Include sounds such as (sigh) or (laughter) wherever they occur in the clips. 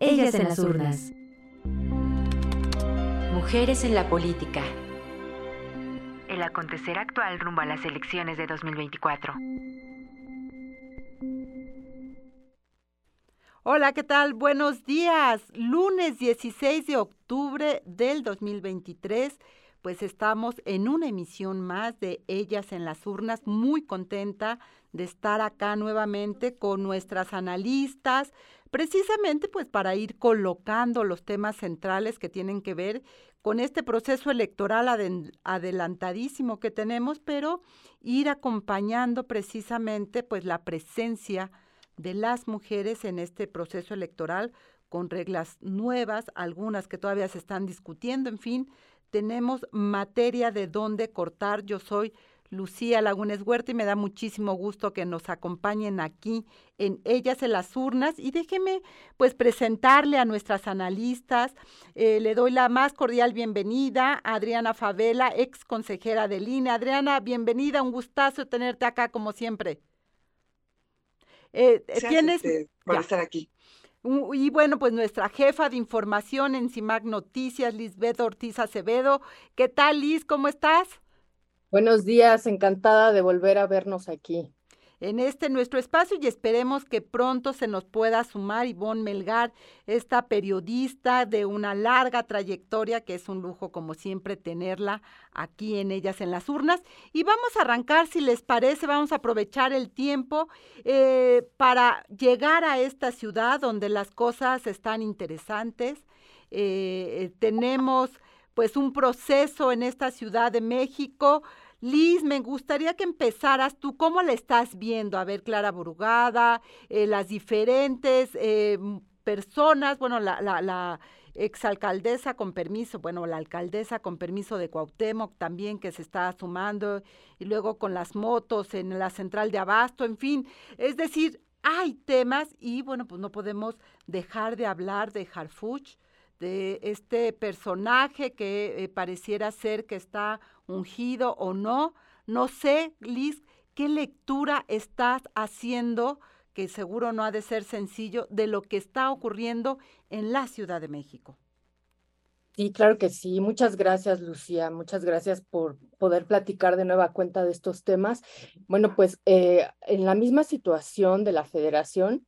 Ellas en las urnas. Mujeres en la política. El acontecer actual rumbo a las elecciones de 2024. Hola, ¿qué tal? Buenos días. Lunes 16 de octubre del 2023 pues estamos en una emisión más de Ellas en las Urnas, muy contenta de estar acá nuevamente con nuestras analistas, precisamente pues para ir colocando los temas centrales que tienen que ver con este proceso electoral adelantadísimo que tenemos, pero ir acompañando precisamente pues la presencia de las mujeres en este proceso electoral con reglas nuevas, algunas que todavía se están discutiendo, en fin, tenemos materia de dónde cortar. Yo soy Lucía Lagunes Huerta y me da muchísimo gusto que nos acompañen aquí en Ellas en las Urnas. Y déjeme pues presentarle a nuestras analistas. Eh, le doy la más cordial bienvenida a Adriana Favela, ex consejera de línea. Adriana, bienvenida, un gustazo tenerte acá como siempre. Eh, ¿Tienes... Por estar aquí. Y bueno, pues nuestra jefa de información en CIMAC Noticias, Lisbeth Ortiz Acevedo. ¿Qué tal, Liz? ¿Cómo estás? Buenos días, encantada de volver a vernos aquí en este nuestro espacio y esperemos que pronto se nos pueda sumar Ivonne Melgar, esta periodista de una larga trayectoria, que es un lujo como siempre tenerla aquí en ellas en las urnas. Y vamos a arrancar, si les parece, vamos a aprovechar el tiempo eh, para llegar a esta ciudad donde las cosas están interesantes. Eh, tenemos pues un proceso en esta Ciudad de México Liz, me gustaría que empezaras tú, ¿cómo la estás viendo? A ver, Clara Burugada, eh, las diferentes eh, personas, bueno, la, la, la exalcaldesa con permiso, bueno, la alcaldesa con permiso de Cuauhtémoc también que se está sumando, y luego con las motos en la central de Abasto, en fin, es decir, hay temas y bueno, pues no podemos dejar de hablar de Harfuch, de este personaje que eh, pareciera ser que está ungido o no. No sé, Liz, qué lectura estás haciendo, que seguro no ha de ser sencillo, de lo que está ocurriendo en la Ciudad de México. Sí, claro que sí. Muchas gracias, Lucía. Muchas gracias por poder platicar de nueva cuenta de estos temas. Bueno, pues eh, en la misma situación de la federación,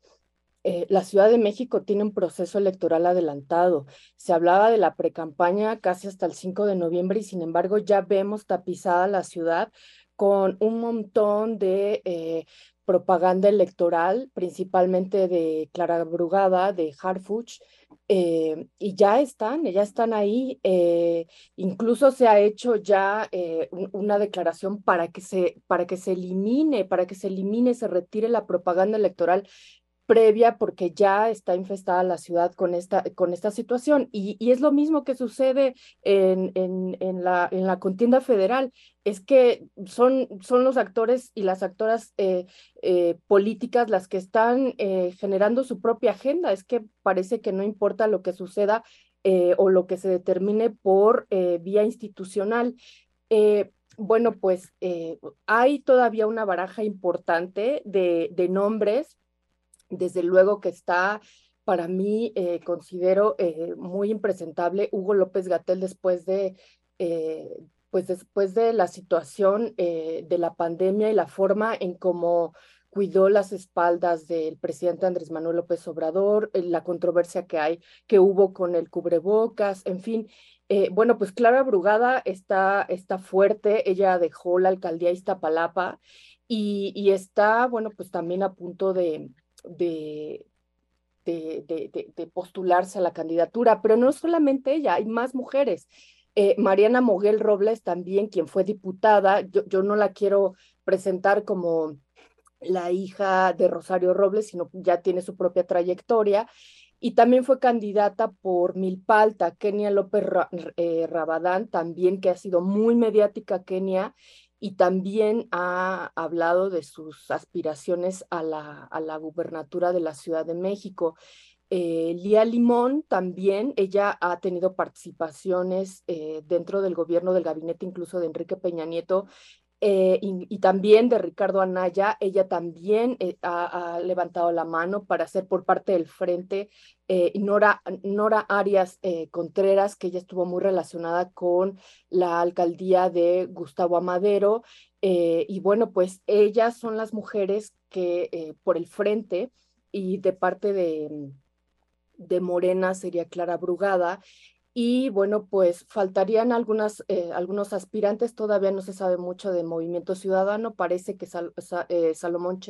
eh, la Ciudad de México tiene un proceso electoral adelantado. Se hablaba de la precampaña casi hasta el 5 de noviembre y sin embargo ya vemos tapizada la ciudad con un montón de eh, propaganda electoral, principalmente de Clara Brugada, de Harfuch, eh, y ya están, ya están ahí. incluso se ha hecho ya una declaración para que se, para que se elimine, para que se elimine, se retire la propaganda electoral previa porque ya está infestada la ciudad con esta, con esta situación. Y, es lo mismo que sucede en, en, la, en la contienda federal, es que son, son los actores y las actoras eh, eh, políticas las que están eh, generando su propia agenda. Es que parece que no importa lo que suceda o lo que se determine por vía institucional. bueno, pues hay todavía una baraja importante de nombres desde luego que está para mí, eh, considero eh, muy impresentable Hugo López Gatel después de, eh, pues después de la situación de la pandemia y la forma en cómo cuidó las espaldas del presidente Andrés Manuel López Obrador, la controversia que hay, que hubo con el cubrebocas, en fin. bueno, pues Clara Brugada está, está fuerte, ella dejó la alcaldía Iztapalapa y, y está, bueno, pues también a punto de, de, de, postularse a la candidatura, pero no solamente ella, hay más mujeres. Eh, Mariana Moguel Robles también, quien fue diputada, yo, yo no la quiero presentar como la hija de Rosario Robles, sino ya tiene su propia trayectoria. Y también fue candidata por Milpalta, Kenia López eh, Rabadán, también que ha sido muy mediática Kenia y también ha hablado de sus aspiraciones a la, a la gubernatura de la Ciudad de México. Eh, Lía Limón también, ella ha tenido participaciones eh, dentro del gobierno del gabinete incluso de Enrique Peña Nieto eh, y, también de Ricardo Anaya. Ella también eh, ha, levantado la mano para ser por parte del frente. Eh, Nora, Nora Arias Contreras, que ella estuvo muy relacionada con la alcaldía de Gustavo Amadero. y bueno, pues ellas son las mujeres que por el frente y de parte de, de Morena sería Clara Brugada y bueno, pues faltarían eh, algunos aspirantes, todavía no se sabe mucho de Movimiento Ciudadano, parece que eh, Salomón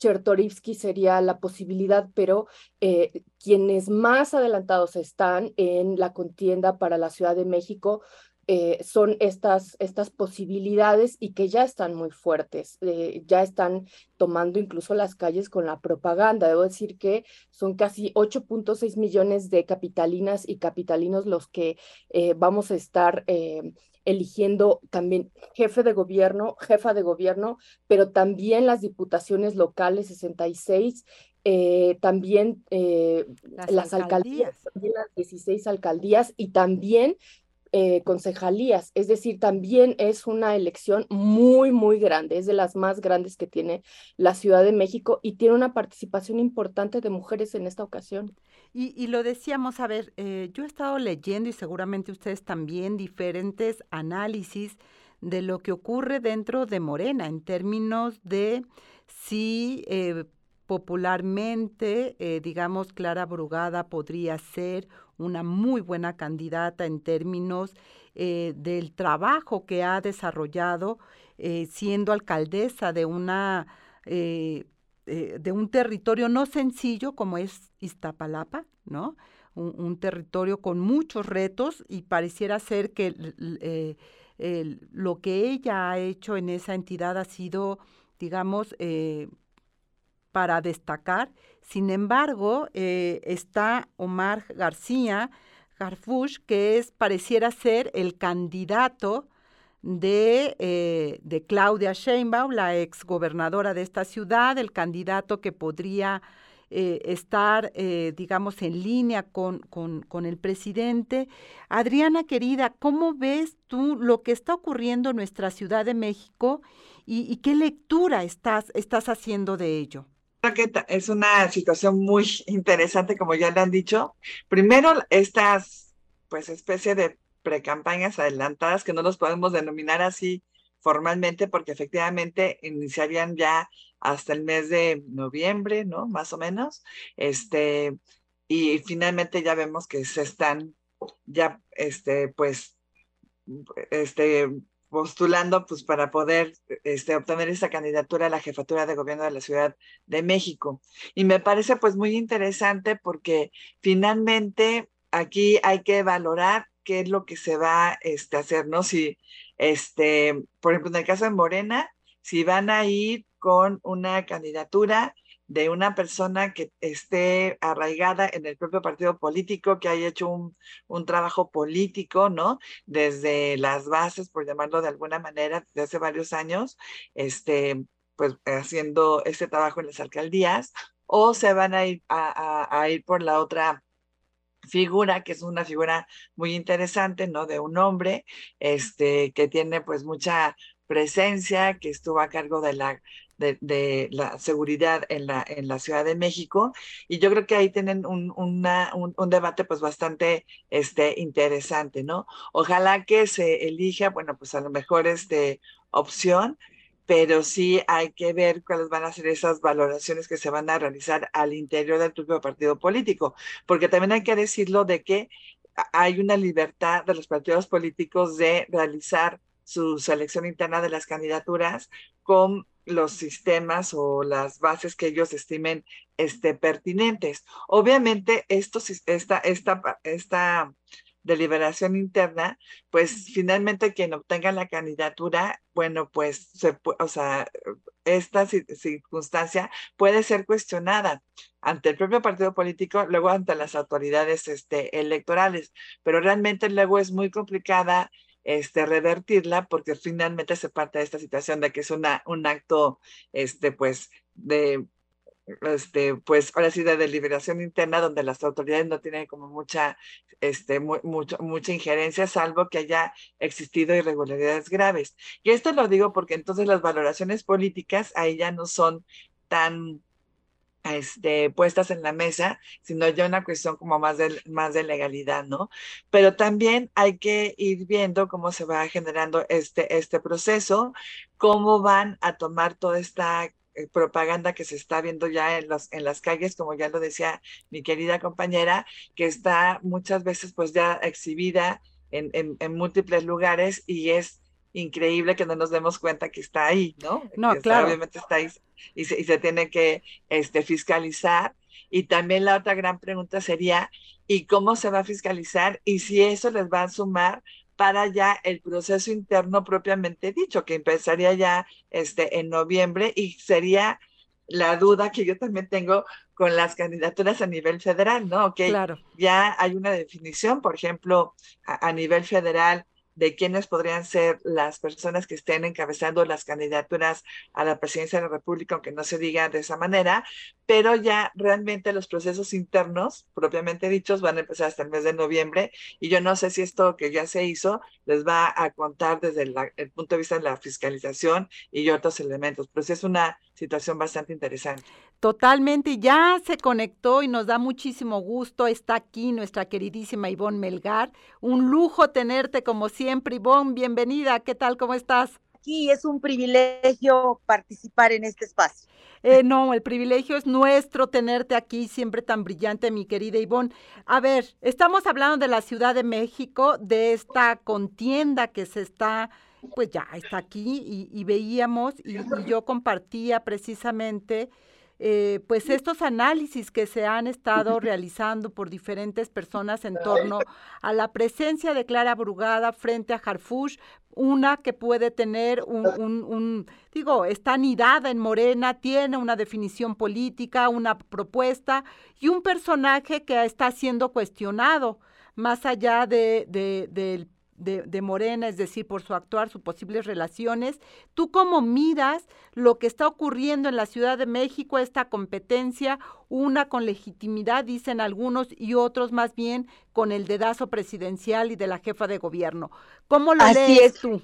Chertorivsky sería la posibilidad, pero eh, quienes más adelantados están en la contienda para la Ciudad de México eh, son estas, estas posibilidades y que ya están muy fuertes, eh, ya están tomando incluso las calles con la propaganda. Debo decir que son casi 8.6 millones de capitalinas y capitalinos los que eh, vamos a estar eligiendo también jefe de gobierno, jefa de gobierno, pero también las diputaciones locales 66 también las, alcaldías. las 16 alcaldías y también eh, concejalías, es decir, también es una elección muy, muy grande, es de las más grandes que tiene la Ciudad de México y tiene una participación importante de mujeres en esta ocasión. Y, lo decíamos, a ver, eh, yo he estado leyendo y seguramente ustedes también diferentes análisis de lo que ocurre dentro de Morena en términos de si eh, popularmente, digamos, Clara Brugada podría ser una muy buena candidata en términos eh, del trabajo que ha desarrollado eh, siendo alcaldesa de una eh, de un territorio no sencillo como es Iztapalapa, ¿no? Un, territorio con muchos retos y pareciera ser que lo que ella ha hecho en esa entidad ha sido, digamos, para destacar. Sin embargo, eh, está Omar García Garfush, que es, pareciera ser el candidato de, eh, de Claudia Sheinbaum, la exgobernadora de esta ciudad, el candidato que podría eh, estar, digamos, en línea con, con, el presidente. Adriana, querida, ¿cómo ves tú lo que está ocurriendo en nuestra Ciudad de México y, y qué lectura estás, estás haciendo de ello? Que es una situación muy (laughs) interesante, como ya le han dicho. Primero, estas, pues, especie de precampañas adelantadas, que no los podemos denominar así formalmente, porque efectivamente iniciarían ya hasta el mes de noviembre, ¿no? Más o menos. Este, y finalmente ya vemos que se están ya, este, pues, este, postulando pues para poder este, obtener esa candidatura a la jefatura de gobierno de la Ciudad de México. Y me parece pues muy interesante porque finalmente aquí hay que valorar qué es lo que se va este, a hacer, ¿no? Si, este, por ejemplo, en el caso de Morena, si van a ir con una candidatura de una persona que esté arraigada en el propio partido político, que haya hecho un, un, trabajo político, ¿no? Desde las bases, por llamarlo de alguna manera, desde hace varios años, este, pues haciendo ese trabajo en las alcaldías, o se van a ir, a, a ir por la otra figura, que es una figura muy interesante, ¿no? De un hombre, este, que tiene pues mucha presencia, que estuvo a cargo de la de, la seguridad en la, en la Ciudad de México. Y yo creo que ahí tienen un, una, un, debate pues bastante este, interesante, ¿no? Ojalá que se elija, bueno, pues a lo mejor este opción, pero sí hay que ver cuáles van a ser esas valoraciones que se van a realizar al interior del propio partido político, porque también hay que decirlo de que hay una libertad de los partidos políticos de realizar su selección interna de las candidaturas con los sistemas o las bases que ellos estimen este, pertinentes. Obviamente, esto, esta, esta, esta deliberación interna, pues finalmente quien obtenga la candidatura, bueno, pues, se, o sea, esta circunstancia puede ser cuestionada ante el propio partido político, luego ante las autoridades este, electorales, pero realmente luego es muy complicada este, revertirla, porque finalmente se parte de esta situación de que es una, un acto, este, pues, de este, pues ahora sí de deliberación interna donde las autoridades no tienen como mucha, este, mucho, mucha injerencia, salvo que haya existido irregularidades graves. Y esto lo digo porque entonces las valoraciones políticas ahí ya no son tan este, puestas en la mesa, sino ya una cuestión como más de, más de legalidad, ¿no? Pero también hay que ir viendo cómo se va generando este, este proceso, cómo van a tomar toda esta eh, propaganda que se está viendo ya en, los, en las calles, como ya lo decía mi querida compañera, que está muchas veces pues ya exhibida en, en, múltiples lugares y es increíble que no nos demos cuenta que está ahí, ¿no? No, claro. obviamente está ahí y se, y se tiene que este, fiscalizar. Y también la otra gran pregunta sería, ¿y cómo se va a fiscalizar? Y si eso les va a sumar para ya el proceso interno propiamente dicho, que empezaría ya este, en noviembre y sería la duda que yo también tengo con las candidaturas a nivel federal, ¿no? Ok, claro. ya hay una definición, por ejemplo, a, a nivel federal de quiénes podrían ser las personas que estén encabezando las candidaturas a la presidencia de la República, aunque no se diga de esa manera, pero ya realmente los procesos internos, propiamente dichos, van a empezar hasta el mes de noviembre y yo no sé si esto que ya se hizo les va a contar desde el punto de vista de la fiscalización y otros elementos, pero sí es una situación bastante interesante. Totalmente, ya se conectó y nos da muchísimo gusto. Está aquí nuestra queridísima Ivonne Melgar. Un lujo tenerte como siempre, Ivonne. Bienvenida. ¿Qué tal? ¿Cómo estás? Aquí es un privilegio participar en este espacio. Eh, no, el privilegio es nuestro tenerte aquí, siempre tan brillante, mi querida Ivonne. A ver, estamos hablando de la Ciudad de México, de esta contienda que se está pues ya está aquí y, veíamos y, yo compartía precisamente eh, pues estos análisis que se han estado (laughs) realizando por diferentes personas en torno a la presencia de Clara Brugada frente a Harfush, una que puede tener un, un, un, digo, está anidada en Morena, tiene una definición política, una propuesta y un personaje que está siendo cuestionado más allá de, de, del de, Morena, es decir, por su actuar, sus posibles relaciones. ¿Tú cómo miras lo que está ocurriendo en la Ciudad de México, esta competencia, una con legitimidad, dicen algunos, y otros más bien con el dedazo presidencial y de la jefa de gobierno? ¿Cómo lo lees tú?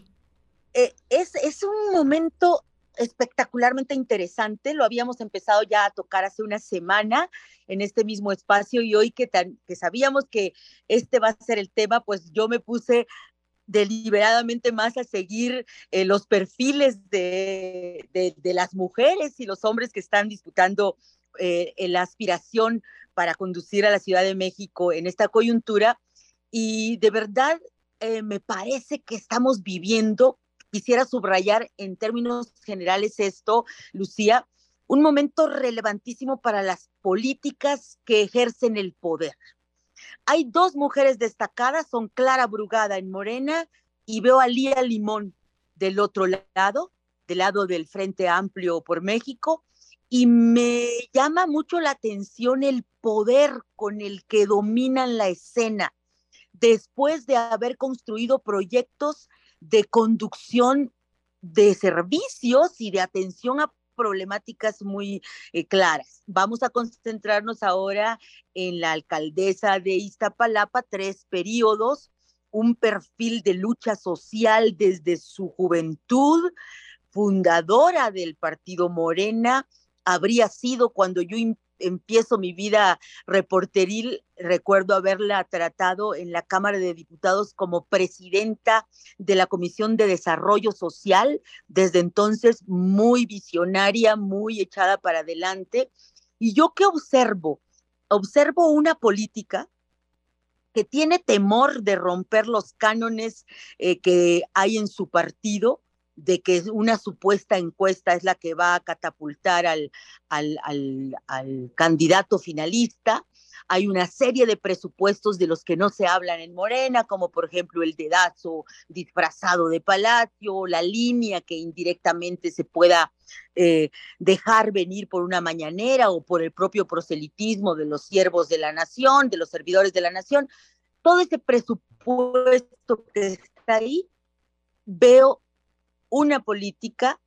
Eh, es, es un momento espectacularmente interesante. Lo habíamos empezado ya a tocar hace una semana en este mismo espacio y hoy que, tan, que sabíamos que este va a ser el tema, pues yo me puse deliberadamente más a seguir eh, los perfiles de, de, las mujeres y los hombres que están disputando eh, la aspiración para conducir a la Ciudad de México en esta coyuntura. Y de verdad eh, me parece que estamos viviendo quisiera subrayar en términos generales esto, Lucía, un momento relevantísimo para las políticas que ejercen el poder. Hay dos mujeres destacadas, son Clara Brugada en Morena y veo a Lía Limón del otro lado, del lado del Frente Amplio por México, y me llama mucho la atención el poder con el que dominan la escena después de haber construido proyectos de conducción de servicios y de atención a problemáticas muy eh, claras. Vamos a concentrarnos ahora en la alcaldesa de Iztapalapa, tres periodos, un perfil de lucha social desde su juventud, fundadora del partido Morena, habría sido cuando yo empiezo mi vida reporteril, recuerdo haberla tratado en la Cámara de Diputados como presidenta de la Comisión de Desarrollo Social, desde entonces muy visionaria, muy echada para adelante. ¿Y yo qué observo? Observo una política que tiene temor de romper los cánones eh, que hay en su partido, de que una supuesta encuesta es la que va a catapultar al, al, al, candidato finalista. Hay una serie de presupuestos de los que no se hablan en Morena, como por ejemplo el dedazo disfrazado de palacio, la línea que indirectamente se pueda eh, dejar venir por una mañanera o por el propio proselitismo de los siervos de la nación, de los servidores de la nación. Todo ese presupuesto que está ahí, veo una política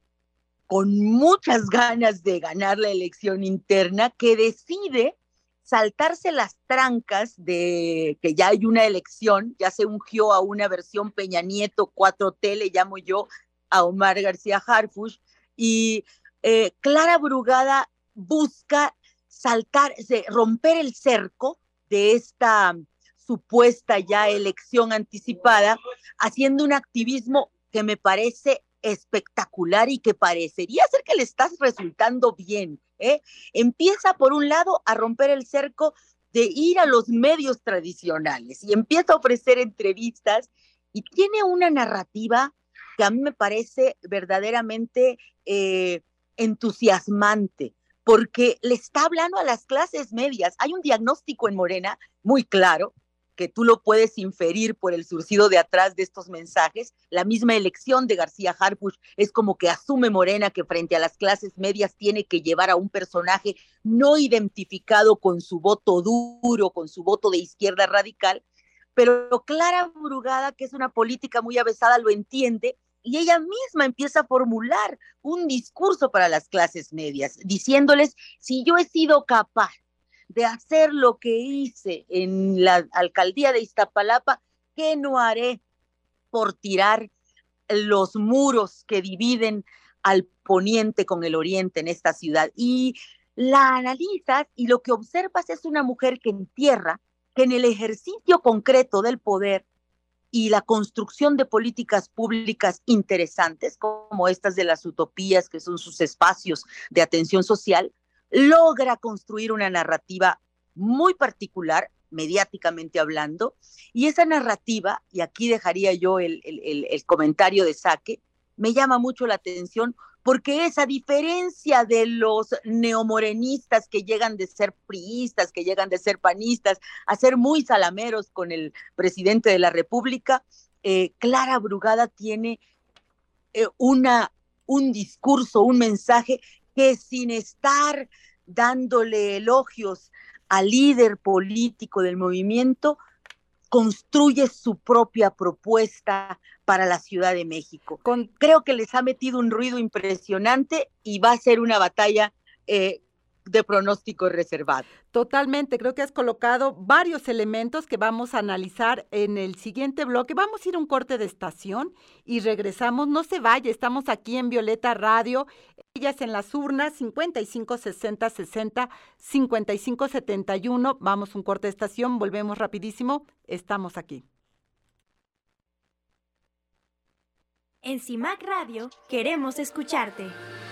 con muchas ganas de ganar la elección interna, que decide saltarse las trancas de que ya hay una elección, ya se ungió a una versión Peña Nieto 4T, le llamo yo a Omar García Harfush, y eh, Clara Brugada busca saltar, romper el cerco de esta supuesta ya elección anticipada, haciendo un activismo que me parece espectacular y que parecería ser que le estás resultando bien. ¿eh? Empieza por un lado a romper el cerco de ir a los medios tradicionales y empieza a ofrecer entrevistas y tiene una narrativa que a mí me parece verdaderamente eh, entusiasmante porque le está hablando a las clases medias. Hay un diagnóstico en Morena muy claro, que tú lo puedes inferir por el surcido de atrás de estos mensajes. La misma elección de García Harfuch es como que asume Morena que frente a las clases medias tiene que llevar a un personaje no identificado con su voto duro, con su voto de izquierda radical, pero Clara Brugada, que es una política muy avesada, lo entiende y ella misma empieza a formular un discurso para las clases medias, diciéndoles, si yo he sido capaz de hacer lo que hice en la alcaldía de Iztapalapa, ¿qué no haré por tirar los muros que dividen al poniente con el oriente en esta ciudad? Y la analizas y lo que observas es una mujer que entierra que en el ejercicio concreto del poder y la construcción de políticas públicas interesantes, como estas de las utopías, que son sus espacios de atención social, logra construir una narrativa muy particular, mediáticamente hablando, y esa narrativa, y aquí dejaría yo el, comentario de Saque, me llama mucho la atención porque es a diferencia de los neomorenistas que llegan de ser priistas, que llegan de ser panistas, a ser muy salameros con el presidente de la República, eh, Clara Brugada tiene eh, una, un discurso, un mensaje que sin estar dándole elogios al líder político del movimiento, construye su propia propuesta para la Ciudad de México. Creo que les ha metido un ruido impresionante y va a ser una batalla eh, de pronóstico reservado. Totalmente, creo que has colocado varios elementos que vamos a analizar en el siguiente bloque. Vamos a ir a un corte de estación y regresamos. No se vaya, estamos aquí en Violeta Radio. Ellas en las urnas 55 60 60 55 71. Vamos a un corte de estación, volvemos rapidísimo. Estamos aquí. En CIMAC Radio queremos escucharte.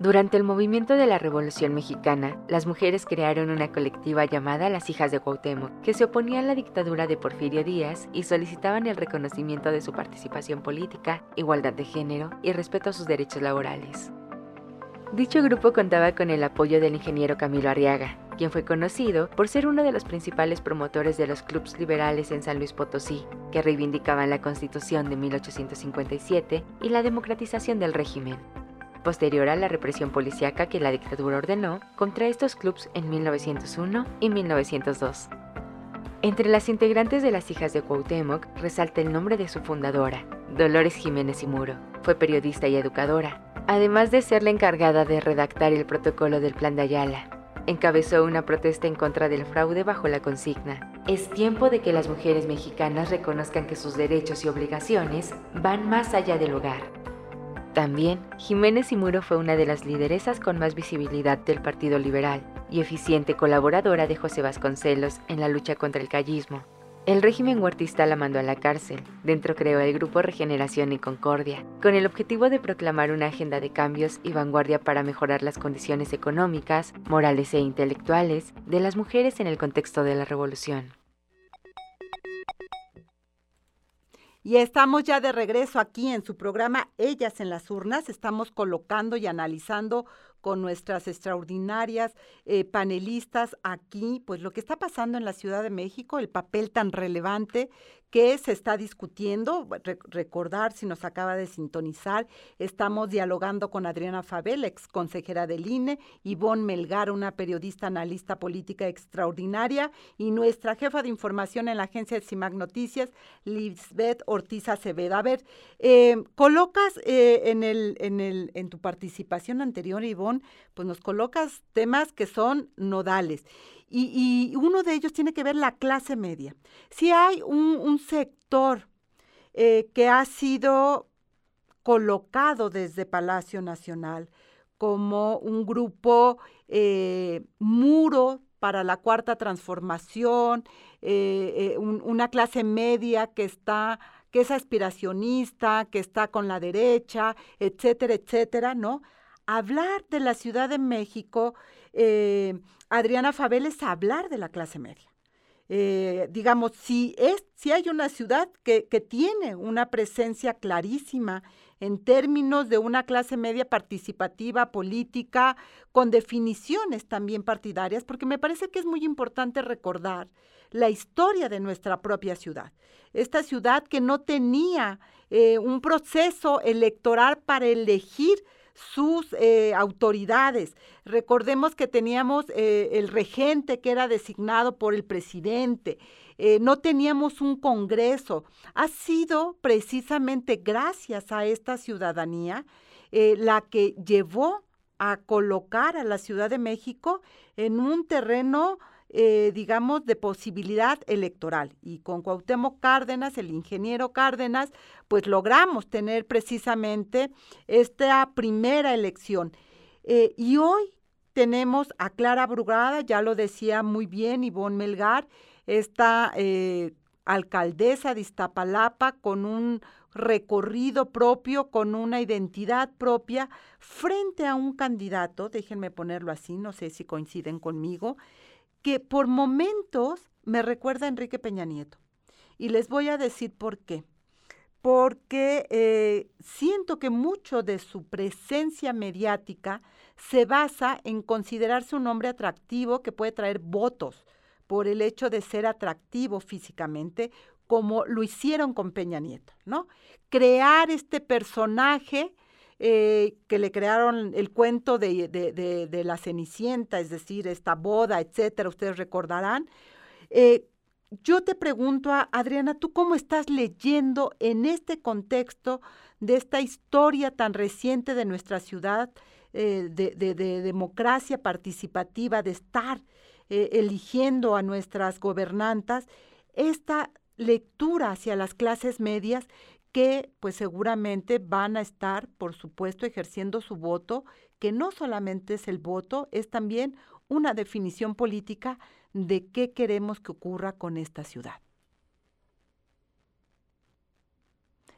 durante el movimiento de la Revolución Mexicana, las mujeres crearon una colectiva llamada Las Hijas de Cuauhtémoc, que se oponía a la dictadura de Porfirio Díaz y solicitaban el reconocimiento de su participación política, igualdad de género y respeto a sus derechos laborales. Dicho grupo contaba con el apoyo del ingeniero Camilo Arriaga, quien fue conocido por ser uno de los principales promotores de los clubes liberales en San Luis Potosí, que reivindicaban la Constitución de 1857 y la democratización del régimen posterior a la represión policíaca que la dictadura ordenó contra estos clubes en 1901 y 1902. Entre las integrantes de las hijas de Cuauhtémoc resalta el nombre de su fundadora, Dolores Jiménez y Muro. Fue periodista y educadora, además de ser la encargada de redactar el protocolo del Plan de Ayala. Encabezó una protesta en contra del fraude bajo la consigna. Es tiempo de que las mujeres mexicanas reconozcan que sus derechos y obligaciones van más allá del hogar también, Jiménez y Muro fue una de las lideresas con más visibilidad del Partido Liberal y eficiente colaboradora de José Vasconcelos en la lucha contra el callismo. El régimen huertista la mandó a la cárcel. Dentro creó el grupo Regeneración y Concordia, con el objetivo de proclamar una agenda de cambios y vanguardia para mejorar las condiciones económicas, morales e intelectuales de las mujeres en el contexto de la revolución. Y estamos ya de regreso aquí en su programa Ellas en las urnas. Estamos colocando y analizando con nuestras extraordinarias eh, panelistas aquí, pues lo que está pasando en la Ciudad de México, el papel tan relevante que se está discutiendo. recordar, si nos acaba de sintonizar, estamos dialogando con Adriana Fabel, ex consejera del INE, Ivonne Melgar, una periodista analista política extraordinaria, y nuestra jefa de información en la agencia de CIMAC Noticias, Lisbeth Ortiz Acevedo. A ver, eh, colocas eh, en, el, en, el, en tu participación anterior, Ivonne, pues nos colocas temas que son nodales. Y, uno de ellos tiene que ver la clase media. Si hay un, sector eh, que ha sido colocado desde Palacio Nacional como un grupo eh, muro para la cuarta transformación, eh, una clase media que está que es aspiracionista, que está con la derecha, etcétera, etcétera, ¿no? Hablar de la Ciudad de México Adriana Fabel es hablar de la clase media. Eh, digamos, si, es, si hay una ciudad que, que, tiene una presencia clarísima en términos de una clase media participativa, política, con definiciones también partidarias, porque me parece que es muy importante recordar la historia de nuestra propia ciudad. Esta ciudad que no tenía eh, un proceso electoral para elegir sus eh, autoridades. Recordemos que teníamos eh, el regente que era designado por el presidente. Eh, no teníamos un Congreso. Ha sido precisamente gracias a esta ciudadanía la que llevó a colocar a la Ciudad de México en un terreno eh, digamos, de posibilidad electoral. Y con Cuauhtémoc Cárdenas, el ingeniero Cárdenas, pues logramos tener precisamente esta primera elección. Eh, y hoy tenemos a Clara Brugada, ya lo decía muy bien Ivonne Melgar, esta eh, alcaldesa de Iztapalapa con un recorrido propio, con una identidad propia, frente a un candidato, déjenme ponerlo así, no sé si coinciden conmigo, que por momentos me recuerda a Enrique Peña Nieto. Y les voy a decir por qué. Porque eh, siento que mucho de su presencia mediática se basa en considerarse un hombre atractivo que puede traer votos por el hecho de ser atractivo físicamente, como lo hicieron con Peña Nieto, ¿no? Crear este personaje eh, que le crearon el cuento de, de, la Cenicienta, es decir, esta boda, etcétera, ustedes recordarán. Eh, yo te pregunto, a Adriana, ¿tú cómo estás leyendo en este contexto de esta historia tan reciente de nuestra ciudad, eh, de, democracia participativa, de estar eligiendo a nuestras gobernantas, esta lectura hacia las clases medias que pues seguramente van a estar, por supuesto, ejerciendo su voto, que no solamente es el voto, es también una definición política de qué queremos que ocurra con esta ciudad.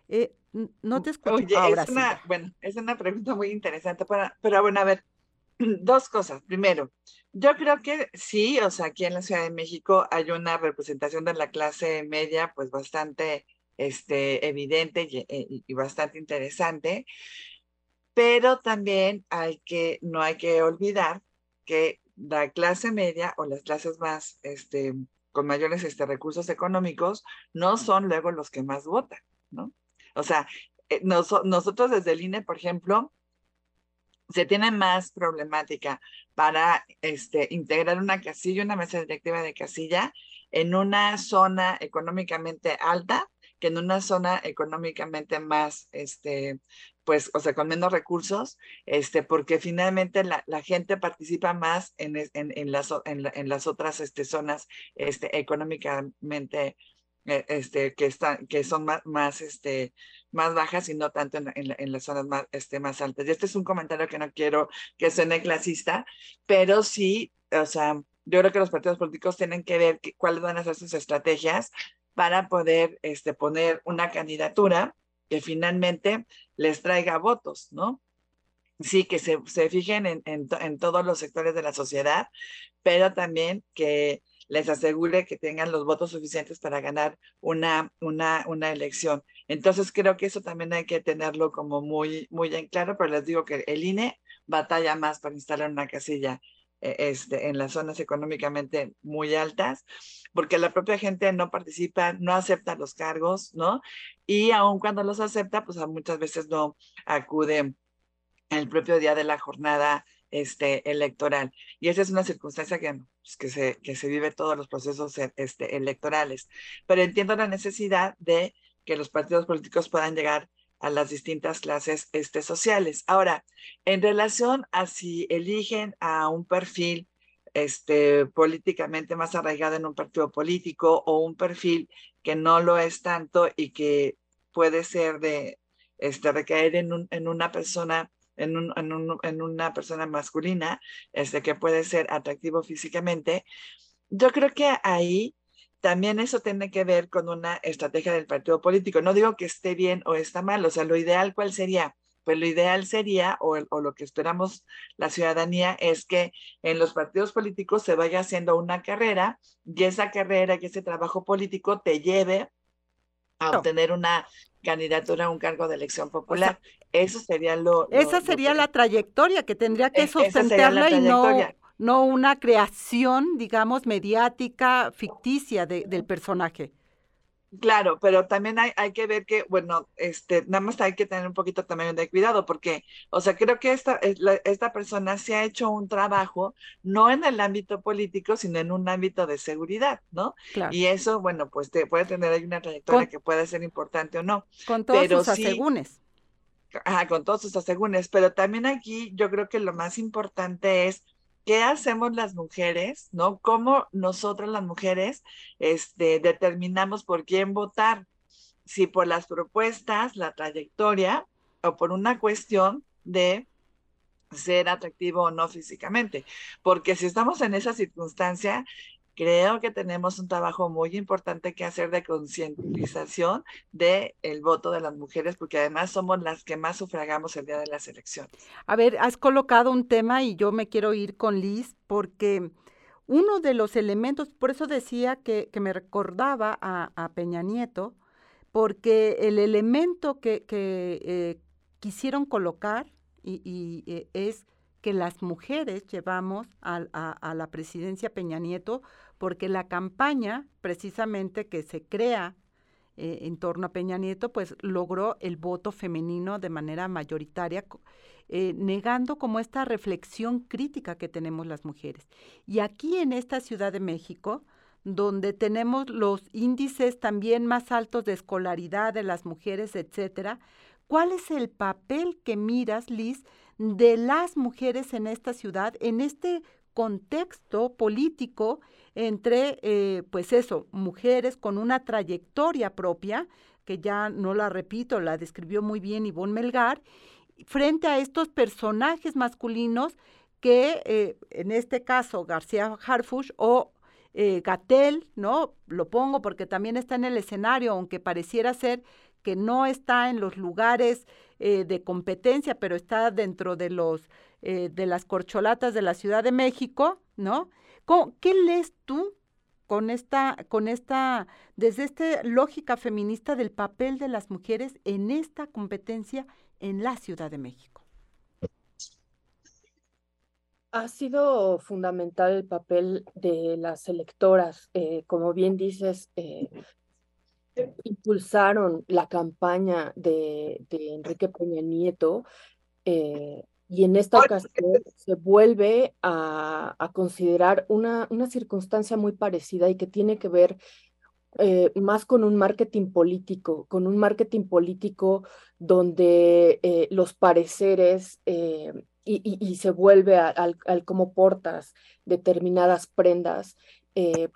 Eh, no te escucho. Oye, es una, bueno, es una pregunta muy interesante, para, pero bueno, a ver, (clears throat) dos cosas. Primero, yo creo que sí, o sea, aquí en la Ciudad de México hay una representación de la clase media, pues bastante este, evidente eh, y, bastante interesante, pero también hay que, no hay que olvidar que la clase media o las clases más, este, con mayores este, recursos económicos, no son luego los que más votan, ¿no? O sea, eh, nosotros desde el INE, por ejemplo, se tiene más problemática para este, integrar una casilla, una mesa directiva de casilla en una zona económicamente alta que en una zona económicamente más, este, pues, o sea, con menos recursos, este, porque finalmente la, la gente participa más en, en, en, las, en, las otras este, zonas este, económicamente eh, este, que, están, que son más, más, este, más bajas y no tanto en, en, las zonas más, este, más altas. Y este es un comentario que no quiero que suene clasista, pero sí, o sea, yo creo que los partidos políticos tienen que ver cuáles van a ser sus estrategias para poder este, poner una candidatura que finalmente les traiga votos, ¿no? Sí, que se, se fijen en, en, todos los sectores de la sociedad, pero también que les asegure que tengan los votos suficientes para ganar una, una, una elección. Entonces creo que eso también hay que tenerlo como muy, muy en claro, pero les digo que el INE batalla más para instalar una casilla este, en las zonas económicamente muy altas, porque la propia gente no participa, no acepta los cargos, ¿no? Y aun cuando los acepta, pues muchas veces no acude el propio día de la jornada este, electoral. Y esa es una circunstancia que, pues, que, se, que se vive todos los procesos este, electorales. Pero entiendo la necesidad de que los partidos políticos puedan llegar a las distintas clases este, sociales. Ahora, en relación a si eligen a un perfil este, políticamente más arraigado en un partido político o un perfil que no lo es tanto y que puede ser de este, recaer en, un, en una persona en, una persona masculina, este, que puede ser atractivo físicamente, yo creo que ahí también eso tiene que ver con una estrategia del partido político. No digo que esté bien o está mal, o sea, lo ideal, ¿cuál sería? Pues lo ideal sería, o, o, lo que esperamos la ciudadanía, es que en los partidos políticos se vaya haciendo una carrera y esa carrera y ese trabajo político te lleve a obtener una candidatura a un cargo de elección popular. eso sería lo... esa sería la trayectoria que tendría que sustentarla y no no una creación, digamos, mediática, ficticia del personaje. Claro, pero también hay, hay, que ver que, bueno, este, nada más hay que tener un poquito también de cuidado, porque, o sea, creo que esta, esta persona se ha hecho un trabajo, no en el ámbito político, sino en un ámbito de seguridad, ¿no? Y eso, bueno, pues te puede tener ahí una trayectoria que puede ser importante o no. Con todos sus asegúnes. ajá, con todos sus asegúnes, pero también aquí yo creo que lo más importante es ¿qué hacemos las mujeres? ¿No? ¿Cómo nosotros las mujeres este, determinamos por quién votar? Si por las propuestas, la trayectoria o por una cuestión de ser atractivo o no físicamente. Porque si estamos en esa circunstancia, creo que tenemos un trabajo muy importante que hacer de concientización del el voto de las mujeres, porque además somos las que más sufragamos el día de las elecciones. A ver, has colocado un tema y yo me quiero ir con Liz, porque uno de los elementos, por eso decía que, me recordaba a, Peña Nieto, porque el elemento que, eh, quisieron colocar y, eh, es que las mujeres llevamos a, a, la presidencia Peña Nieto porque la campaña precisamente que se crea eh, en torno a Peña Nieto, pues logró el voto femenino de manera mayoritaria, eh, negando como esta reflexión crítica que tenemos las mujeres. Y aquí en esta Ciudad de México, donde tenemos los índices también más altos de escolaridad de las mujeres, etcétera, ¿cuál es el papel que miras, Liz, de las mujeres en esta ciudad, en este contexto político entre, eh, pues eso, mujeres con una trayectoria propia, que ya no la repito, la describió muy bien Ivonne Melgar, frente a estos personajes masculinos que, eh, en este caso, García Harfush o eh, Gatel, ¿no? Lo pongo porque también está en el escenario, aunque pareciera ser que no está en los lugares de competencia, pero está dentro de los de las corcholatas de la Ciudad de México, ¿no? ¿Qué lees tú con esta, con esta, desde esta lógica feminista del papel de las mujeres en esta competencia en la Ciudad de México? Ha sido fundamental el papel de las electoras. Eh, como bien dices, eh, impulsaron la campaña de, Enrique Peña Nieto eh, y en esta ocasión se vuelve a, considerar una, una, circunstancia muy parecida y que tiene que ver eh, más con un marketing político, con un marketing político donde eh, los pareceres y, se vuelve al, al, cómo portas determinadas prendas,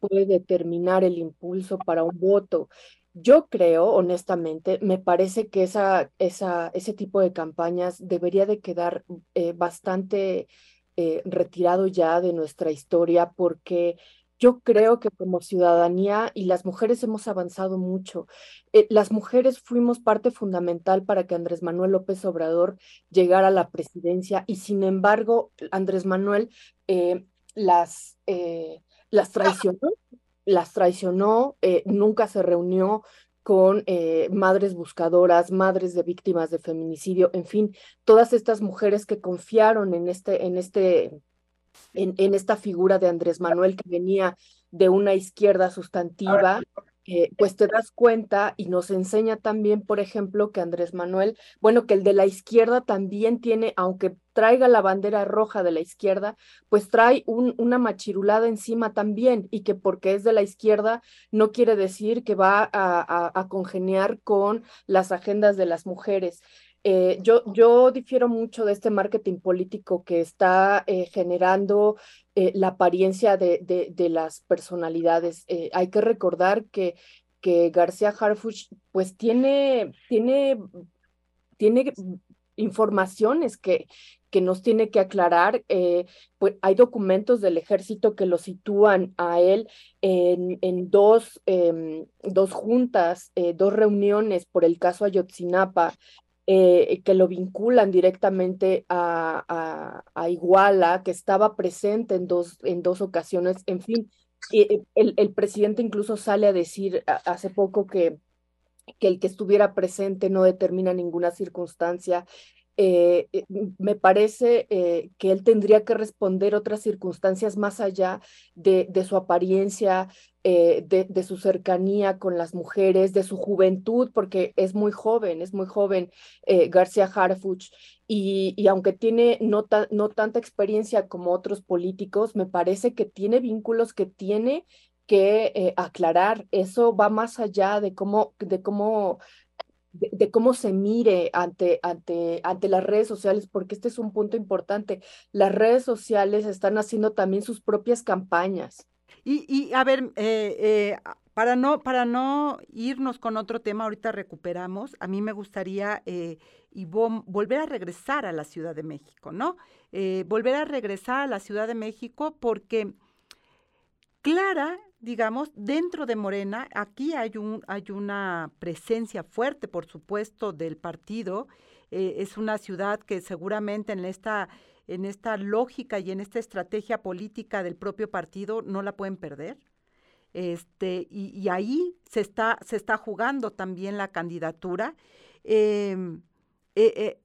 puede determinar el impulso para un voto. Yo creo, honestamente, me parece que esa, ese tipo de campañas debería de quedar eh, bastante eh, retirado ya de nuestra historia porque yo creo que como ciudadanía y las mujeres hemos avanzado mucho. Eh, las mujeres fuimos parte fundamental para que Andrés Manuel López Obrador llegara a la presidencia y sin embargo Andrés Manuel las, las traicionó las traicionó, eh, nunca se reunió con eh, madres buscadoras, madres de víctimas de feminicidio, en fin, todas estas mujeres que confiaron en este, en este, en, en esta figura de Andrés Manuel que venía de una izquierda sustantiva, eh, pues te das cuenta y nos enseña también, por ejemplo, que Andrés Manuel, bueno, que el de la izquierda también tiene, aunque traiga la bandera roja de la izquierda, pues trae un, una machirulada encima también y que porque es de la izquierda no quiere decir que va a, a, congeniar con las agendas de las mujeres. Eh, yo, difiero mucho de este marketing político que está eh, generando eh, la apariencia de, las personalidades. Hay que recordar que, García Harfuch pues tiene, tiene, tiene informaciones que, que nos tiene que aclarar. Pues hay documentos del ejército que lo sitúan a él en, en dos, em, dos juntas, dos reuniones por el caso Ayotzinapa, eh, que lo vinculan directamente a, a, Iguala, que estaba presente en dos, en dos ocasiones. En fin, eh, el, el, presidente incluso sale a decir hace poco que, que el que estuviera presente no determina ninguna circunstancia. Eh, me parece que él tendría que responder otras circunstancias más allá de, de su apariencia, eh, de, su cercanía con las mujeres, de su juventud, porque es muy joven, es muy joven eh, García Harfuch, y, aunque tiene no, no tanta experiencia como otros políticos, me parece que tiene vínculos que tiene que eh, aclarar. Eso va más allá de cómo, de cómo de, cómo se mire ante, ante, ante las redes sociales, porque este es un punto importante. Las redes sociales están haciendo también sus propias campañas. Y, y a ver, eh, eh, para, no, para no irnos con otro tema, ahorita recuperamos, a mí me gustaría, eh, y volver a regresar a la Ciudad de México, ¿no? Volver a regresar a la Ciudad de México porque Clara, digamos, dentro de Morena, aquí hay, un, hay una presencia fuerte, por supuesto, del partido. es una ciudad que seguramente en esta en esta lógica y en esta estrategia política del propio partido no la pueden perder. Este, y, ahí se está, se está jugando también la candidatura. Em, eh, eh,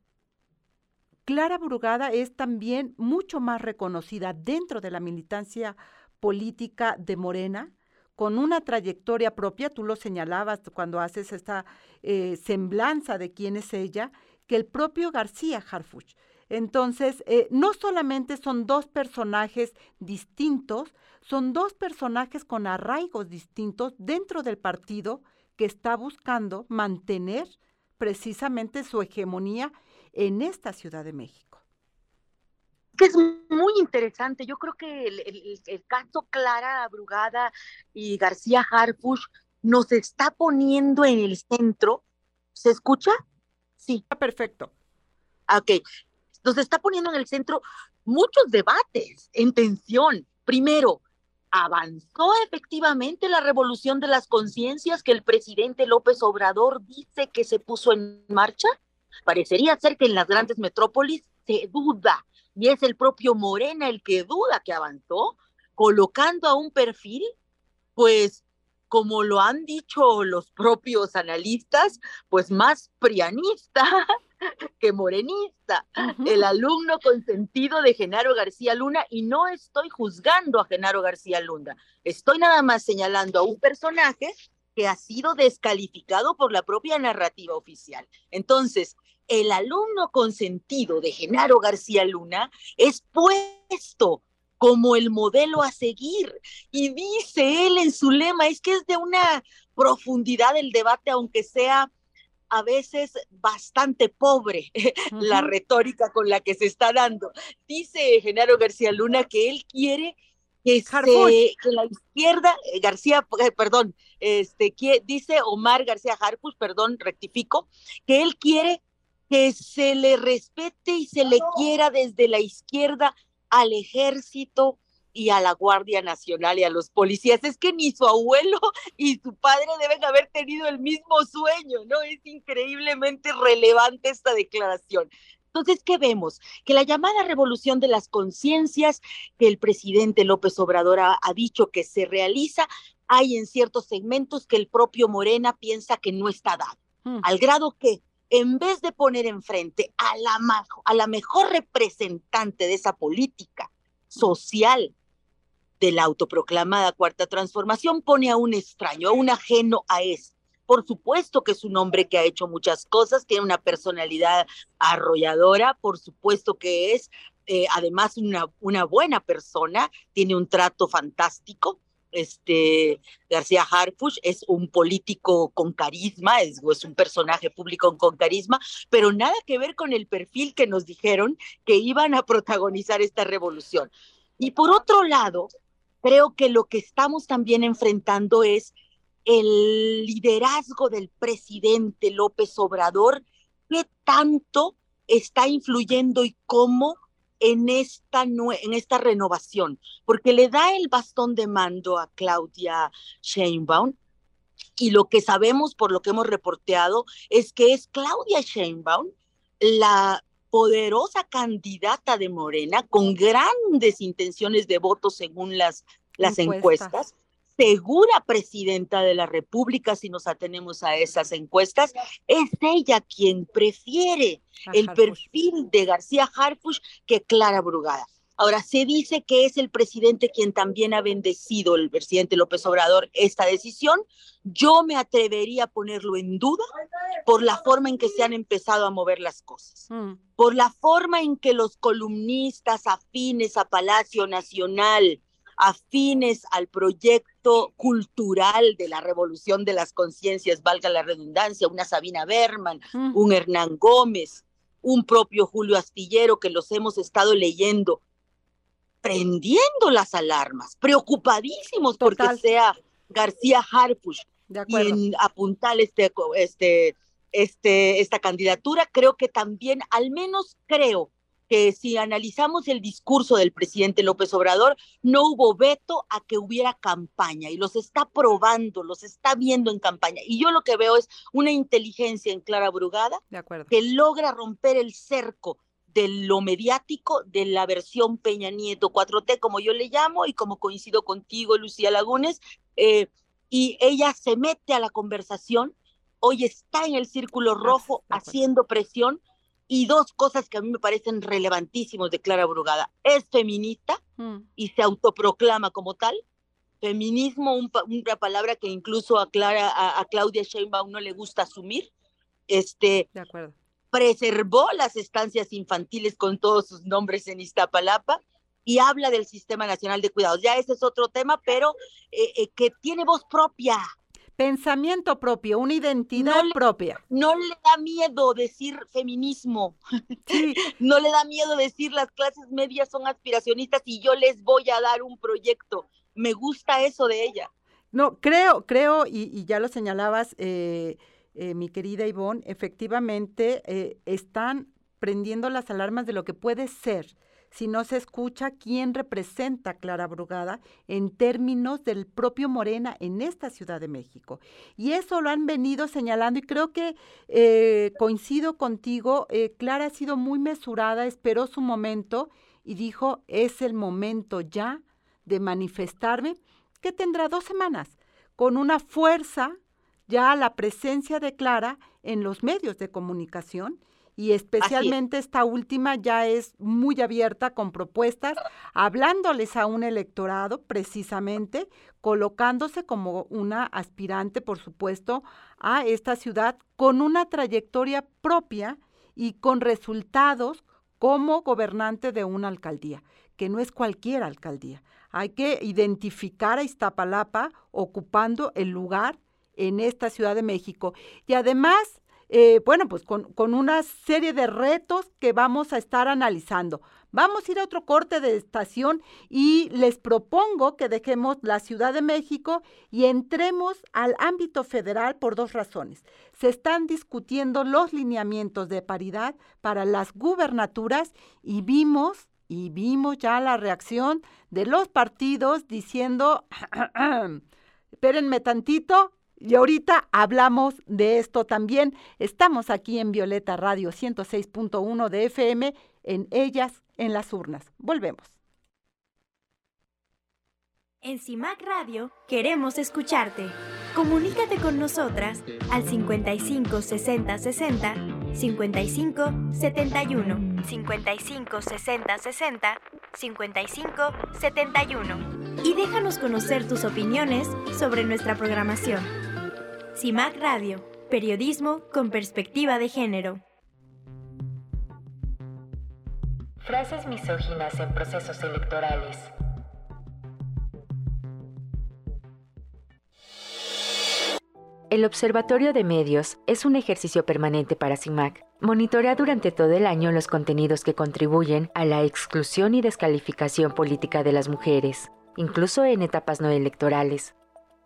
Clara Brugada es también mucho más reconocida dentro de la militancia política de Morena, con una trayectoria propia, tú lo señalabas cuando haces esta eh, semblanza de quién es ella, que el propio García Harfuch. Entonces, eh, no solamente son dos personajes distintos, son dos personajes con arraigos distintos dentro del partido que está buscando mantener precisamente su hegemonía en esta Ciudad de México. Es muy interesante. Yo creo que el, caso Clara Brugada y García Harfush nos está poniendo en el centro. ¿Se escucha? Sí. Perfecto. Ok, nos está poniendo en el centro muchos debates en tensión. Primero, ¿avanzó efectivamente la revolución de las conciencias que el presidente López Obrador dice que se puso en marcha? Parecería ser que en las grandes metrópolis se duda, y es el propio Morena el que duda que avanzó, colocando a un perfil, pues como lo han dicho los propios analistas, pues más prianista (laughs) que morenista, el alumno consentido de Genaro García Luna, y no estoy juzgando a Genaro García Luna, estoy nada más señalando a un personaje que ha sido descalificado por la propia narrativa oficial. Entonces, el alumno consentido de Genaro García Luna es puesto como el modelo a seguir. Y dice él en su lema, es que es de una profundidad el debate, aunque sea a veces bastante pobre (laughs) la retórica con la que se está dando. Dice Genaro García Luna que él quiere que, que la izquierda, eh, García, eh, perdón, este, que, dice Omar García Harpus, perdón, rectifico, que él quiere que se le respete y se le quiera desde la izquierda al ejército, y a la Guardia Nacional y a los policías. Es que ni su abuelo (laughs) y su padre deben haber tenido el mismo sueño, ¿no? Es increíblemente relevante esta declaración. Entonces, ¿qué vemos? Que la llamada revolución de las conciencias que el presidente López Obrador ha, ha dicho que se realiza, hay en ciertos segmentos que el propio Morena piensa que no está dado, Mm. al grado que en vez de poner enfrente a la, a la mejor representante de esa política social de la autoproclamada cuarta transformación, pone a un extraño, a un ajeno a eso. Por supuesto que es un hombre que ha hecho muchas cosas, tiene una personalidad arrolladora, por supuesto que es eh, además una, una buena persona, tiene un trato fantástico. Este García Harfuch es un político con carisma, es, es un personaje público con carisma, pero nada que ver con el perfil que nos dijeron que iban a protagonizar esta revolución. Y por otro lado, creo que lo que estamos también enfrentando es el liderazgo del presidente López Obrador, qué tanto está influyendo y cómo en esta, en esta renovación, porque le da el bastón de mando a Claudia Sheinbaum y lo que sabemos por lo que hemos reporteado es que es Claudia Sheinbaum la poderosa candidata de Morena con grandes intenciones de voto según las, las Encuestas. encuestas, segura presidenta de la República si nos atenemos a esas encuestas, es ella quien prefiere el perfil de García Harfuch que Clara Brugada. Ahora, se dice que es el presidente quien también ha bendecido, el presidente López Obrador, esta decisión. Yo me atrevería a ponerlo en duda por la forma en que se han empezado a mover las cosas Mm. por la forma en que los columnistas afines a Palacio Nacional, afines al proyecto cultural de la revolución de las conciencias, valga la redundancia, una Sabina Berman, Mm. un Hernán Gómez, un propio Julio Astillero que los hemos estado leyendo, prendiendo las alarmas, preocupadísimos porque Total. sea García Harfuch De y acuerdo. en apuntar este, este, este, esta candidatura, creo que también, al menos creo que si analizamos el discurso del presidente López Obrador, no hubo veto a que hubiera campaña y los está probando, los está viendo en campaña. Y yo lo que veo es una inteligencia en Clara Brugada De que logra romper el cerco de lo mediático de la versión Peña Nieto 4T, como yo le llamo, y como coincido contigo, Lucía Lagunes, eh, y ella se mete a la conversación, hoy está en el círculo rojo haciendo presión, y dos cosas que a mí me parecen relevantísimos de Clara Brugada. Es feminista Mm. y se autoproclama como tal. Feminismo, un una palabra que incluso a, Clara, a, a Claudia Sheinbaum no le gusta asumir. Este, De acuerdo. Preservó las estancias infantiles con todos sus nombres en Iztapalapa y habla del Sistema Nacional de Cuidados. Ya ese es otro tema, pero eh, eh, que tiene voz propia. Pensamiento propio, una identidad No le- propia. No le da miedo decir feminismo, Sí, (laughs) no le da miedo decir las clases medias son aspiracionistas y yo les voy a dar un proyecto. Me gusta eso de ella. No, creo, creo, y, y ya lo señalabas, eh, eh, mi querida Ivonne, efectivamente eh, están prendiendo las alarmas de lo que puede ser si no se escucha quién representa Clara Brugada en términos del propio Morena en esta Ciudad de México. Y eso lo han venido señalando y creo que eh, coincido contigo, Clara ha sido muy mesurada, esperó su momento y dijo, es el momento ya de manifestarme que tendrá dos semanas, con una fuerza ya la presencia de Clara en los medios de comunicación y especialmente esta última ya es muy abierta con propuestas, hablándoles a un electorado precisamente, colocándose como una aspirante, por supuesto, a esta ciudad con una trayectoria propia y con resultados como gobernante de una alcaldía, que no es cualquier alcaldía. Hay que identificar a Iztapalapa ocupando el lugar en esta Ciudad de México. Y además, eh, bueno, pues con, con, una serie de retos que vamos a estar analizando. Vamos a ir a otro corte de estación y les propongo que dejemos la Ciudad de México y entremos al ámbito federal por dos razones. Se están discutiendo los lineamientos de paridad para las gubernaturas y vimos y vimos ya la reacción de los partidos diciendo, (clears throat) espérenme tantito, y ahorita hablamos de esto también. Estamos aquí en Violeta Radio 106.1 de FM, en ellas, en las urnas. Volvemos. En CIMAC Radio queremos escucharte. Comunícate con nosotras al 55 60 60 55 71 55 60 60 55 71 y déjanos conocer tus opiniones sobre nuestra programación. CIMAC Radio, periodismo con perspectiva de género. Frases misóginas en procesos electorales. El Observatorio de Medios es un ejercicio permanente para CIMAC. Monitorea durante todo el año los contenidos que contribuyen a la exclusión y descalificación política de las mujeres, incluso en etapas no electorales.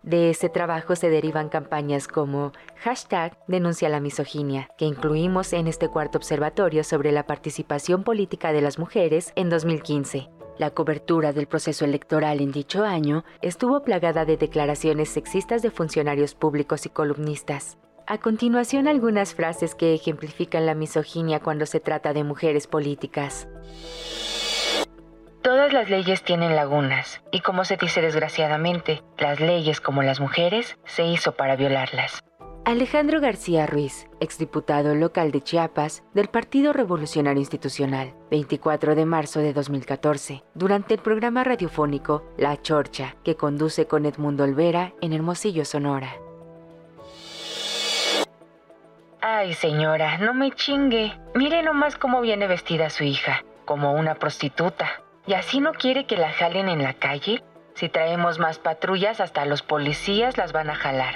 De ese trabajo se derivan campañas como hashtag denuncia la misoginia, que incluimos en este cuarto observatorio sobre la participación política de las mujeres en 2015 la cobertura del proceso electoral en dicho año estuvo plagada de declaraciones sexistas de funcionarios públicos y columnistas. A continuación algunas frases que ejemplifican la misoginia cuando se trata de mujeres políticas. Todas las leyes tienen lagunas, y como se dice desgraciadamente, las leyes como las mujeres se hizo para violarlas. Alejandro García Ruiz, exdiputado local de Chiapas del Partido Revolucionario Institucional, 24 de marzo de 2014, durante el programa radiofónico La Chorcha, que conduce con Edmundo Olvera en Hermosillo, Sonora. Ay, señora, no me chingue. Mire nomás cómo viene vestida su hija, como una prostituta. ¿Y así no quiere que la jalen en la calle? Si traemos más patrullas, hasta los policías las van a jalar.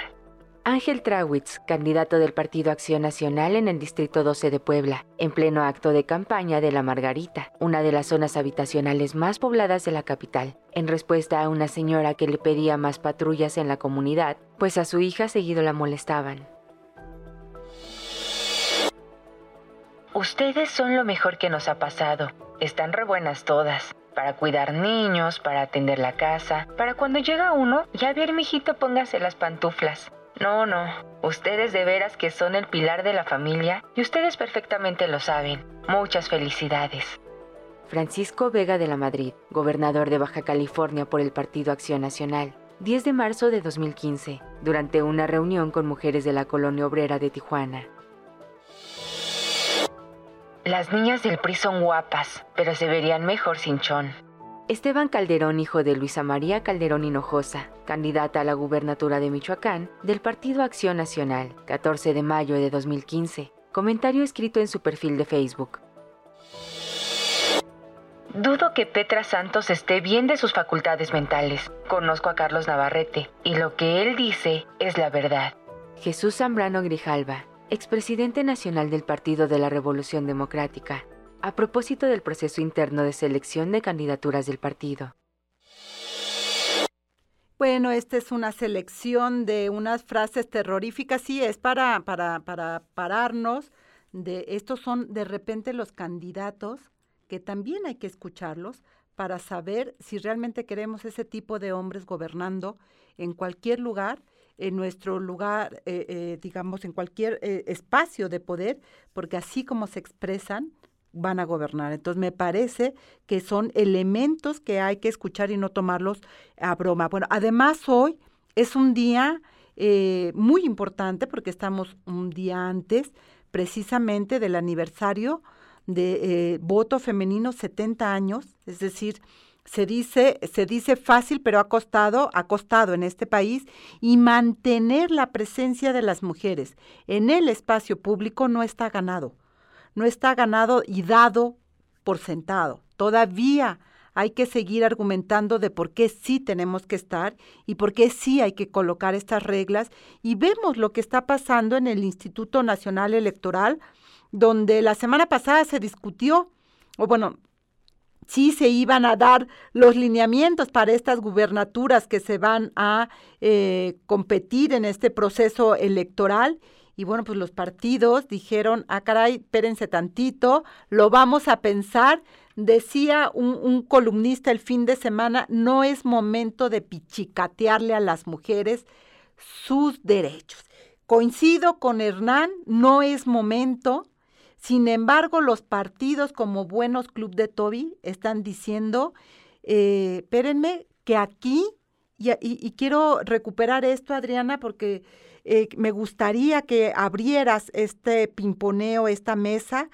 Ángel Trawitz, candidato del Partido Acción Nacional en el Distrito 12 de Puebla, en pleno acto de campaña de La Margarita, una de las zonas habitacionales más pobladas de la capital, en respuesta a una señora que le pedía más patrullas en la comunidad, pues a su hija seguido la molestaban. Ustedes son lo mejor que nos ha pasado. Están re buenas todas. Para cuidar niños, para atender la casa. Para cuando llega uno, ya ver, mijito, póngase las pantuflas. No, no. Ustedes de veras que son el pilar de la familia y ustedes perfectamente lo saben. Muchas felicidades. Francisco Vega de la Madrid, gobernador de Baja California por el Partido Acción Nacional. 10 de marzo de 2015, durante una reunión con mujeres de la colonia obrera de Tijuana. Las niñas del PRI son guapas, pero se verían mejor sin chón. Esteban Calderón, hijo de Luisa María Calderón Hinojosa, candidata a la gubernatura de Michoacán del Partido Acción Nacional, 14 de mayo de 2015. Comentario escrito en su perfil de Facebook. Dudo que Petra Santos esté bien de sus facultades mentales. Conozco a Carlos Navarrete y lo que él dice es la verdad. Jesús Zambrano Grijalva, expresidente nacional del Partido de la Revolución Democrática, a propósito del proceso interno de selección de candidaturas del partido. Bueno, esta es una selección de unas frases terroríficas, sí, es para, para, para pararnos de, estos son de repente los candidatos, que también hay que escucharlos para saber si realmente queremos ese tipo de hombres gobernando en cualquier lugar, en nuestro lugar, eh, eh, digamos, en cualquier eh, espacio de poder, porque así como se expresan, van a gobernar. Entonces me parece que son elementos que hay que escuchar y no tomarlos a broma. Bueno, además hoy es un día eh, muy importante porque estamos un día antes precisamente del aniversario de eh, voto femenino 70 años, es decir, se dice, se dice fácil, pero ha costado, ha costado en este país y mantener la presencia de las mujeres en el espacio público no está ganado no está ganado y dado por sentado. Todavía hay que seguir argumentando de por qué sí tenemos que estar y por qué sí hay que colocar estas reglas. Y vemos lo que está pasando en el Instituto Nacional Electoral, donde la semana pasada se discutió, o bueno, sí se iban a dar los lineamientos para estas gubernaturas que se van a eh, competir en este proceso electoral y bueno, pues los partidos dijeron, ah, caray, espérense tantito, lo vamos a pensar. Decía un, un, columnista el fin de semana, no es momento de pichicatearle a las mujeres sus derechos. Coincido con Hernán, no es momento. Sin embargo, los partidos como Buenos Club de Toby están diciendo, eh, espérenme, que aquí y, quiero recuperar esto, Adriana, porque eh, me gustaría que abrieras este pimponeo, esta mesa.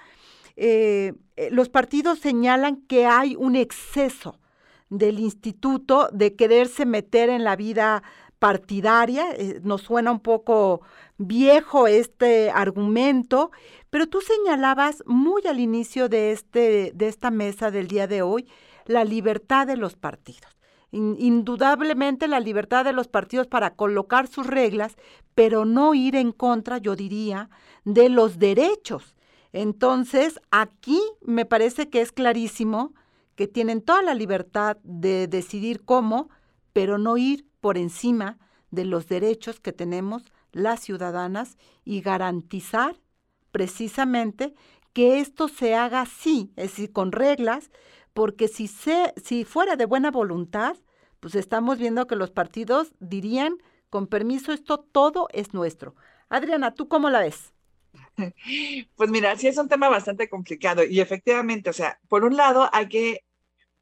Eh, eh, los partidos señalan que hay un exceso del instituto de quererse meter en la vida partidaria. nos suena un poco viejo este argumento, pero tú señalabas muy al inicio de, este, de esta mesa del día de hoy la libertad de los partidos indudablemente la libertad de los partidos para colocar sus reglas, pero no ir en contra, yo diría, de los derechos. Entonces, aquí me parece que es clarísimo que tienen toda la libertad de decidir cómo, pero no ir por encima de los derechos que tenemos las ciudadanas y garantizar precisamente que esto se haga así, es decir, con reglas, porque si, se, si fuera de buena voluntad, pues estamos viendo que los partidos dirían, con permiso, esto todo es nuestro. Adriana, ¿tú cómo la ves? (laughs) Pues mira, sí es un tema bastante complicado y efectivamente, o sea, por un lado hay que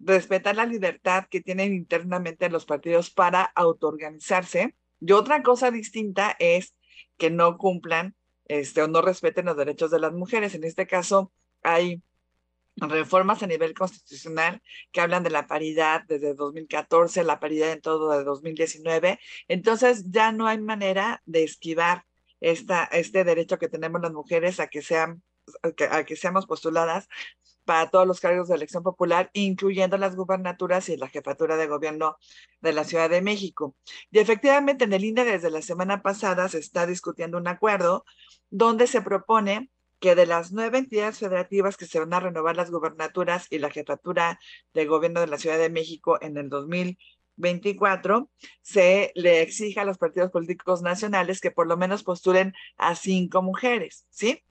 respetar la libertad que tienen internamente los partidos para autoorganizarse y otra cosa distinta es que no cumplan este, o no respeten los derechos de las mujeres. En este caso, hay reformas a nivel constitucional que hablan de la paridad desde 2014, la paridad en todo de 2019. Entonces ya no hay manera de esquivar esta, este derecho que tenemos las mujeres a que sean a que seamos postuladas para todos los cargos de elección popular, incluyendo las gubernaturas y la jefatura de gobierno de la Ciudad de México. Y efectivamente en el desde la semana pasada se está discutiendo un acuerdo donde se propone que de las nueve entidades federativas que se van a renovar las gubernaturas y la jefatura de gobierno de la Ciudad de México en el 2024, se le exija a los partidos políticos nacionales que por lo menos postulen a cinco mujeres, ¿sí?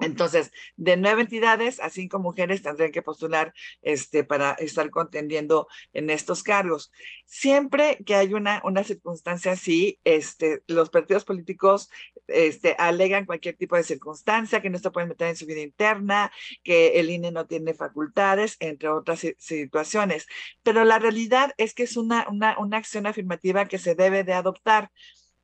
Entonces, de nueve entidades a cinco mujeres tendrían que postular este, para estar contendiendo en estos cargos. Siempre que hay una, una circunstancia así, este, los partidos políticos este, alegan cualquier tipo de circunstancia, que no se pueden meter en su vida interna, que el INE no tiene facultades, entre otras situaciones. Pero la realidad es que es una, una, una acción afirmativa que se debe de adoptar.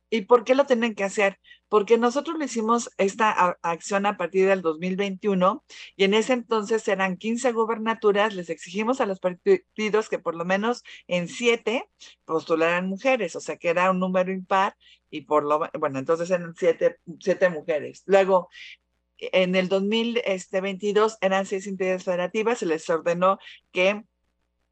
¿Y por qué lo tienen que hacer? Porque nosotros le hicimos esta acción a partir del 2021 y en ese entonces eran 15 gubernaturas, les exigimos a los partidos que por lo menos en siete postularan mujeres, o sea que era un número impar y por lo, bueno, entonces eran siete, siete mujeres. Luego, en el 2022 eran seis entidades federativas, se les ordenó que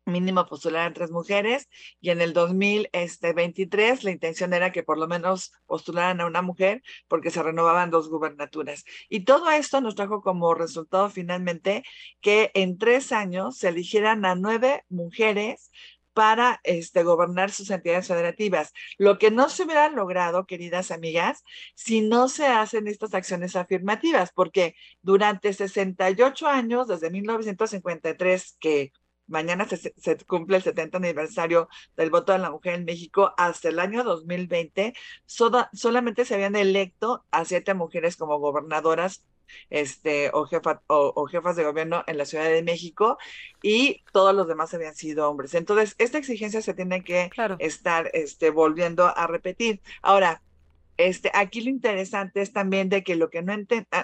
mínimo postularan tres mujeres y en el 2023 este, la intención era que por lo menos postularan a una mujer porque se renovaban dos gubernaturas. Y todo esto nos trajo como resultado finalmente que en tres años se eligieran a nueve mujeres para este, gobernar sus entidades federativas. Lo que no se hubiera logrado, queridas amigas, si no se hacen estas acciones afirmativas, porque durante 68 años, desde 1953, que mañana se, cumple el 70 aniversario del voto de la mujer en México, hasta el año 2020 solamente se habían electo a siete mujeres como gobernadoras este, o, jefa, o, jefas de gobierno en la Ciudad de México y todos los demás habían sido hombres. Entonces, esta exigencia se tiene que estar este, volviendo a repetir. Ahora, este, aquí lo interesante es también de que lo que, no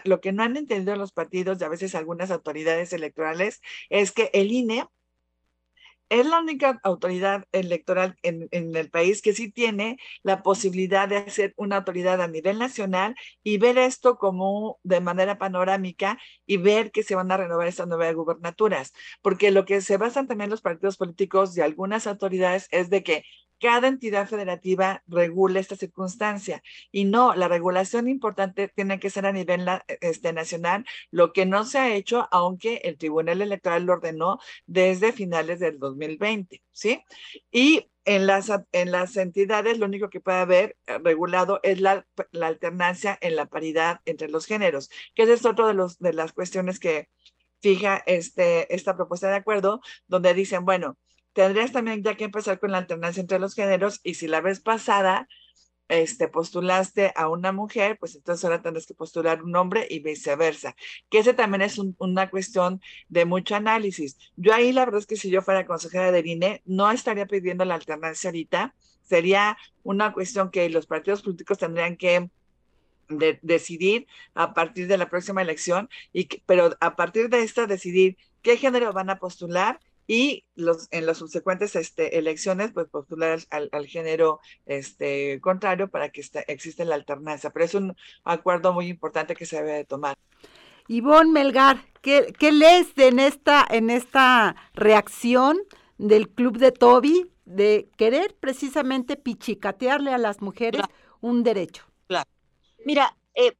lo que no han entendido los partidos y a veces algunas autoridades electorales es que el INE es la única autoridad electoral en, el país que sí tiene la posibilidad de hacer una autoridad a nivel nacional y ver esto como de manera panorámica y ver que se van a renovar estas nuevas gubernaturas. Porque lo que se basan también los partidos políticos y algunas autoridades es de que cada entidad federativa regula esta circunstancia. Y no, la regulación importante tiene que ser a nivel este, nacional, lo que no se ha hecho, aunque el Tribunal Electoral lo ordenó desde finales del 2020, ¿sí? Y en las, en las entidades lo único que puede haber eh, regulado es la, la alternancia en la paridad entre los géneros, que ese es otro de, los, de las cuestiones que fija este, esta propuesta de acuerdo, donde dicen, bueno, tendrías también ya que empezar con la alternancia entre los géneros y si la vez pasada este, postulaste a una mujer, pues entonces ahora tendrás que postular un hombre y viceversa, que ese también es una cuestión de mucho análisis. Yo ahí la verdad es que si yo fuera consejera de INE, no estaría pidiendo la alternancia ahorita, sería una cuestión que los partidos políticos tendrían que decidir a partir de la próxima elección, y pero a partir de esta decidir qué género van a postular y los, en las subsecuentes este, elecciones, pues postular al, al, género este, contrario para que exista la alternancia. Pero es un acuerdo muy importante que se debe de tomar. Ivonne Melgar, ¿qué, qué lees en esta, en esta reacción del club de Toby de querer precisamente pichicatearle a las mujeres un derecho? Claro. Mira, eh,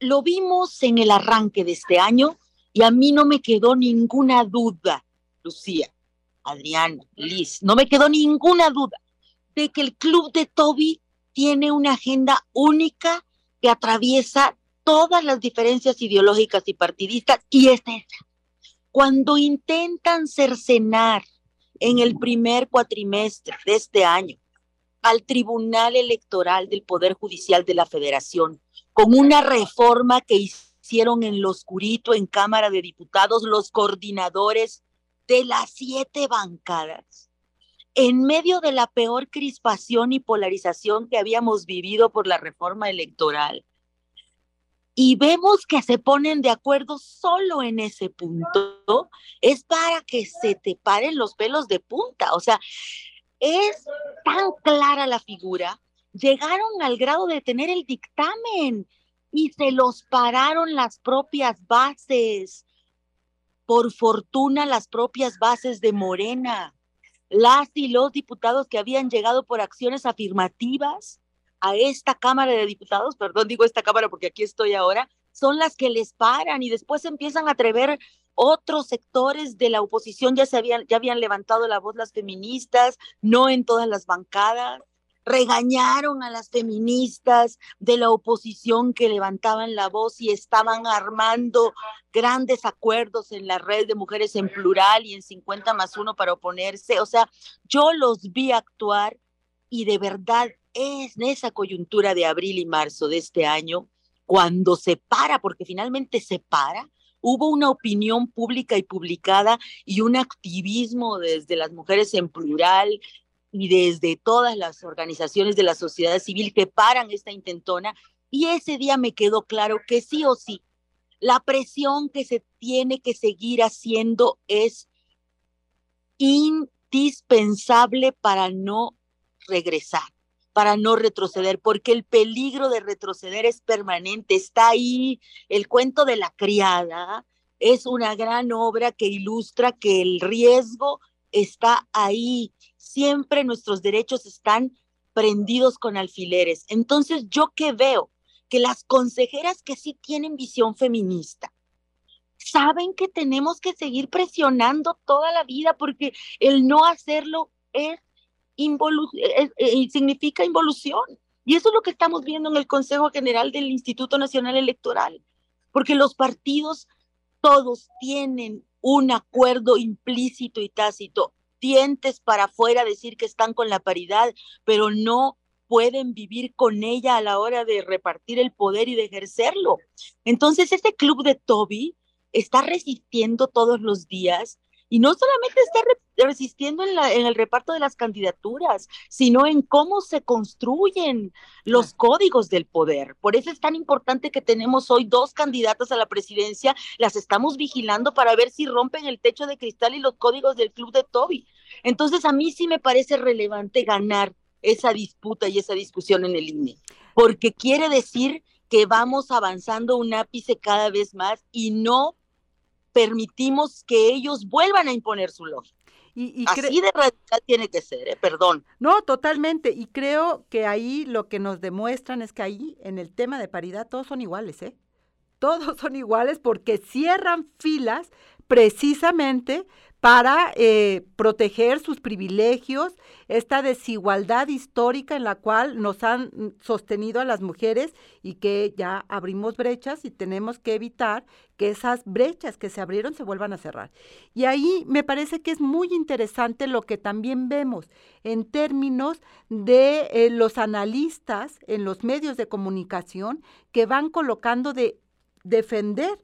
lo vimos en el arranque de este año y a mí no me quedó ninguna duda Lucía, Adriana, Liz, no me quedó ninguna duda de que el club de Toby tiene una agenda única que atraviesa todas las diferencias ideológicas y partidistas y es esa. Cuando intentan cercenar en el primer cuatrimestre de este año al Tribunal Electoral del Poder Judicial de la Federación con una reforma que hicieron en lo oscurito en Cámara de Diputados los coordinadores de las siete bancadas, en medio de la peor crispación y polarización que habíamos vivido por la reforma electoral, y vemos que se ponen de acuerdo solo en ese punto, es para que se te paren los pelos de punta. O sea, es tan clara la figura, llegaron al grado de tener el dictamen y se los pararon las propias bases por fortuna las propias bases de Morena, las y los diputados que habían llegado por acciones afirmativas a esta Cámara de Diputados, perdón, digo esta Cámara porque aquí estoy ahora, son las que les paran y después empiezan a atrever otros sectores de la oposición. Ya se habían ya habían levantado la voz las feministas, no en todas las bancadas regañaron a las feministas de la oposición que levantaban la voz y estaban armando grandes acuerdos en la red de mujeres en plural y en 50 más uno para oponerse. O sea, yo los vi actuar y de verdad es en esa coyuntura de abril y marzo de este año, cuando se para, porque finalmente se para, hubo una opinión pública y publicada y un activismo desde las mujeres en plural, y desde todas las organizaciones de la sociedad civil que paran esta intentona. Y ese día me quedó claro que sí o sí, la presión que se tiene que seguir haciendo es indispensable para no regresar, para no retroceder, porque el peligro de retroceder es permanente, está ahí. El cuento de la criada es una gran obra que ilustra que el riesgo está ahí siempre nuestros derechos están prendidos con alfileres. Entonces, ¿yo qué veo? Que las consejeras que sí tienen visión feminista saben que tenemos que seguir presionando toda la vida porque el no hacerlo es, significa involución. Y eso es lo que estamos viendo en el Consejo General del Instituto Nacional Electoral, porque los partidos todos tienen un acuerdo implícito y tácito dientes para afuera decir que están con la paridad, pero no pueden vivir con ella a la hora de repartir el poder y de ejercerlo. Entonces, este club de Toby está resistiendo todos los días y no solamente está resistiendo en, la, en, el reparto de las candidaturas, sino en cómo se construyen los códigos del poder. Por eso es tan importante que tenemos hoy dos candidatas a la presidencia, las estamos vigilando para ver si rompen el techo de cristal y los códigos del club de Toby. Entonces, a mí sí me parece relevante ganar esa disputa y esa discusión en el INE, porque quiere decir que vamos avanzando un ápice cada vez más y no permitimos que ellos vuelvan a imponer su lógica. Y, Así de radical tiene que ser, ¿eh? perdón. No, totalmente. Y creo que ahí lo que nos demuestran es que ahí, en el tema de paridad, todos son iguales, ¿eh? Todos son iguales porque cierran filas precisamente para eh, proteger sus privilegios, esta desigualdad histórica en la cual nos han sostenido a las mujeres y que ya abrimos brechas y tenemos que evitar que esas brechas que se abrieron se vuelvan a cerrar. Y ahí me parece que es muy interesante lo que también vemos en términos de eh, los analistas en los medios de comunicación que van colocando de defender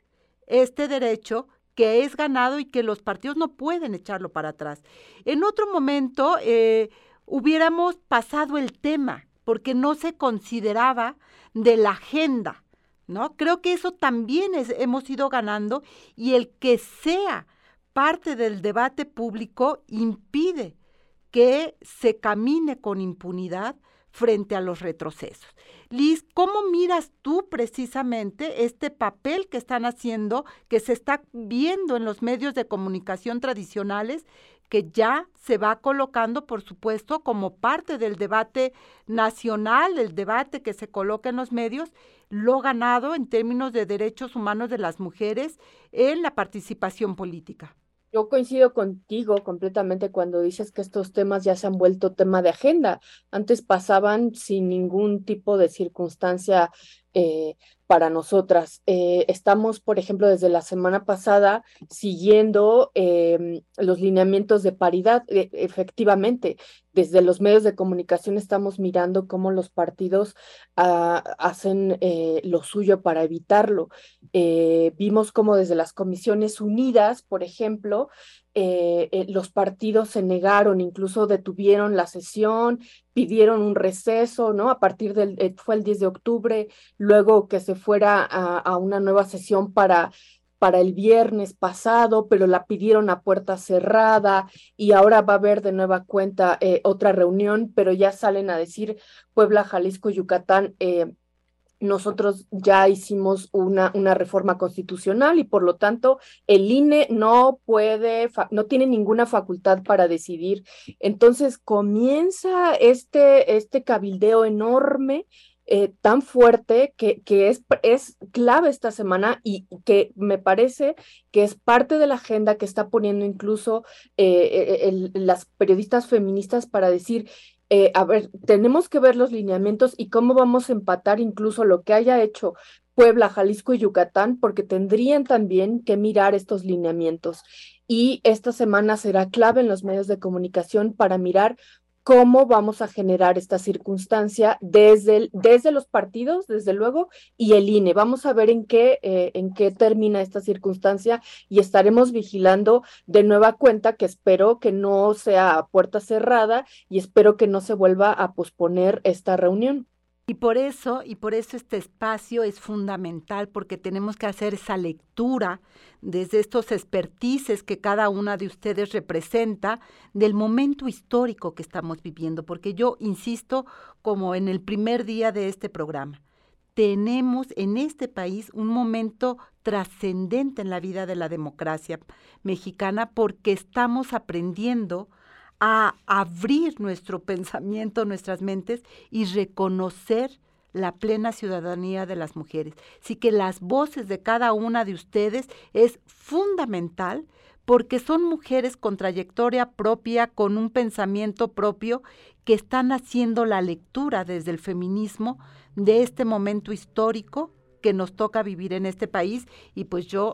este derecho que es ganado y que los partidos no pueden echarlo para atrás. En otro momento, eh, hubiéramos pasado el tema, porque no se consideraba de la agenda, ¿no? Creo que eso también hemos ido ganando y el que sea parte del debate público impide que se camine con impunidad frente a los retrocesos. Liz, ¿cómo miras tú precisamente este papel que están haciendo, que se está viendo en los medios de comunicación tradicionales, que ya se va colocando, por supuesto, como parte del debate nacional, el debate que se coloca en los medios, lo ganado en términos de derechos humanos de las mujeres en la participación política? Yo coincido contigo completamente cuando dices que estos temas ya se han vuelto tema de agenda. Antes pasaban sin ningún tipo de circunstancia eh, para nosotras. Eh, estamos, por ejemplo, desde la semana pasada siguiendo em, los lineamientos de paridad. E, efectivamente, desde los medios de comunicación estamos mirando cómo los partidos ah, hacen eh, lo suyo para evitarlo. vimos cómo desde las comisiones unidas, por ejemplo, eh, eh, los partidos se negaron, incluso detuvieron la sesión, pidieron un receso, ¿no? A partir del, eh, fue el 10 de octubre, luego que se fuera a, una nueva sesión para para el viernes pasado, pero la pidieron a puerta cerrada y ahora va a haber de nueva cuenta otra reunión, pero ya salen a decir Puebla, Jalisco, Yucatán, nosotros ya hicimos una, una, reforma constitucional y por lo tanto el INE no puede, no tiene ninguna facultad para decidir. Entonces comienza este, este cabildeo enorme. Eh, tan fuerte que, es, clave esta semana y que me parece que es parte de la agenda que está poniendo incluso eh, eh, las periodistas feministas para decir, eh, a ver, tenemos que ver los lineamientos y cómo vamos a empatar incluso lo que haya hecho Puebla, Jalisco y Yucatán, porque tendrían también que mirar estos lineamientos. Y esta semana será clave en los medios de comunicación para mirar cómo vamos a generar esta circunstancia desde, desde los partidos, desde luego, y el INE. Vamos a ver en qué, eh, en qué termina esta circunstancia y estaremos vigilando de nueva cuenta que espero que no sea puerta cerrada y espero que no se vuelva a posponer esta reunión. Y por eso, y por eso este espacio es fundamental, porque tenemos que hacer esa lectura desde estos expertices que cada una de ustedes representa del momento histórico que estamos viviendo, porque yo insisto, como en el primer día de este programa, tenemos en este país un momento trascendente en la vida de la democracia mexicana porque estamos aprendiendo a abrir nuestro pensamiento, nuestras mentes y reconocer la plena ciudadanía de las mujeres. Así que las voces de cada una de ustedes es fundamental porque son mujeres con trayectoria propia, con un pensamiento propio, que están haciendo la lectura desde el feminismo de este momento histórico que nos toca vivir en este país y pues yo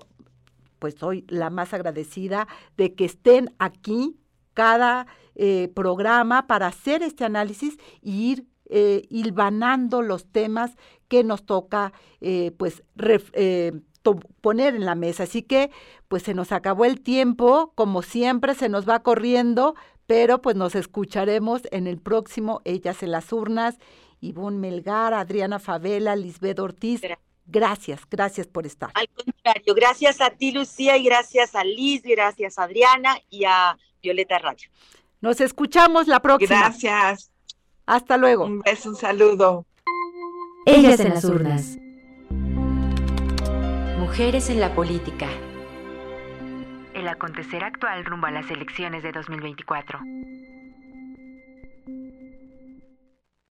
pues soy la más agradecida de que estén aquí cada eh, programa para hacer este análisis y ir eh, hilvanando los temas que nos toca eh, pues poner en la mesa. Así que pues se nos acabó el tiempo, como siempre se nos va corriendo, pero pues nos escucharemos en el próximo Ellas en las Urnas. Ivonne Melgar, Adriana Favela, Lisbeth Ortiz. Gracias, gracias por estar. Al contrario, gracias a ti, Lucía, y gracias a Liz, gracias a Adriana y a Violeta Radio. Nos escuchamos la próxima. Gracias. Hasta luego. Un beso, un saludo. Ellas en las urnas. Mujeres en la política. El acontecer actual rumbo a las elecciones de 2024.